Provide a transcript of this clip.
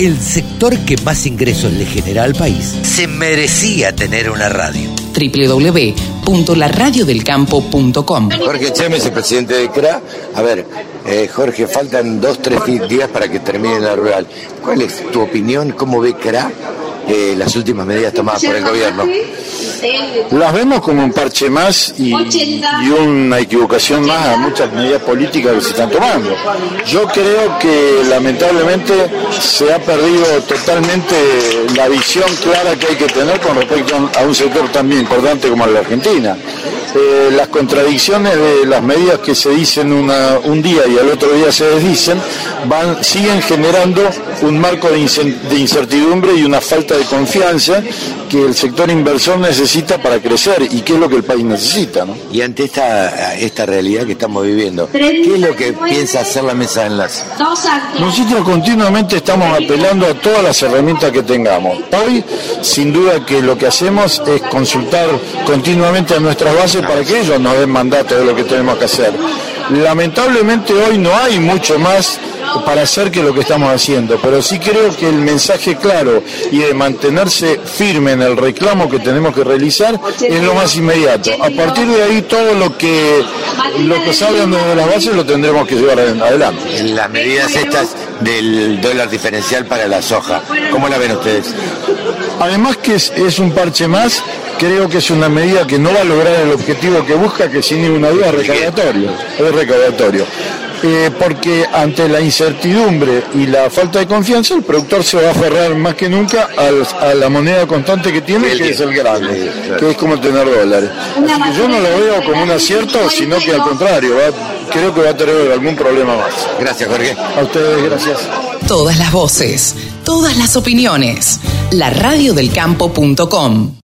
El sector que más ingresos le genera al país se merecía tener una radio. www.laradiodelcampo.com Jorge Chemes, el presidente de CRA. A ver, eh, Jorge, faltan dos, tres días para que termine la rural. ¿Cuál es tu opinión? ¿Cómo ve CRA las últimas medidas tomadas por el gobierno? Las vemos como un parche más y, una equivocación más a muchas medidas políticas que se están tomando. Yo creo que lamentablemente se ha perdido totalmente la visión clara que hay que tener con respecto a un sector tan importante como la Argentina. Eh, las contradicciones de las medidas que se dicen una- un día y al otro día se desdicen van, siguen generando un marco de, incertidumbre y una falta de confianza que el sector inversor necesita para crecer y que es lo que el país necesita. ¿no? Y ante esta, esta realidad que estamos viviendo, ¿qué es lo que piensa hacer la mesa de enlace? Nosotros continuamente estamos apelando a todas las herramientas que tengamos. Hoy, sin duda que lo que hacemos es consultar continuamente a nuestras bases para que ellos nos den mandato de lo que tenemos que hacer. Lamentablemente hoy no hay mucho más para hacer que lo que estamos haciendo, pero sí creo que el mensaje claro y de mantenerse firme en el reclamo que tenemos que realizar es lo más inmediato. A partir de ahí todo lo que lo que salga de las bases lo tendremos que llevar adelante. En las medidas estas del dólar diferencial para la soja, ¿cómo la ven ustedes? Además que es, es un parche más, creo que es una medida que no va a lograr el objetivo que busca, que sin ninguna duda es recaudatorio. Es recaudatorio. Eh, porque ante la incertidumbre y la falta de confianza, el productor se va a aferrar más que nunca a la moneda constante que tiene, que es el grande, que es como tener dólares. Así que yo no lo veo como un acierto, sino que al contrario, va- creo que va a tener algún problema más. Gracias, Jorge. A ustedes, gracias. Todas las voces, todas las opiniones. La radiodelcampo.com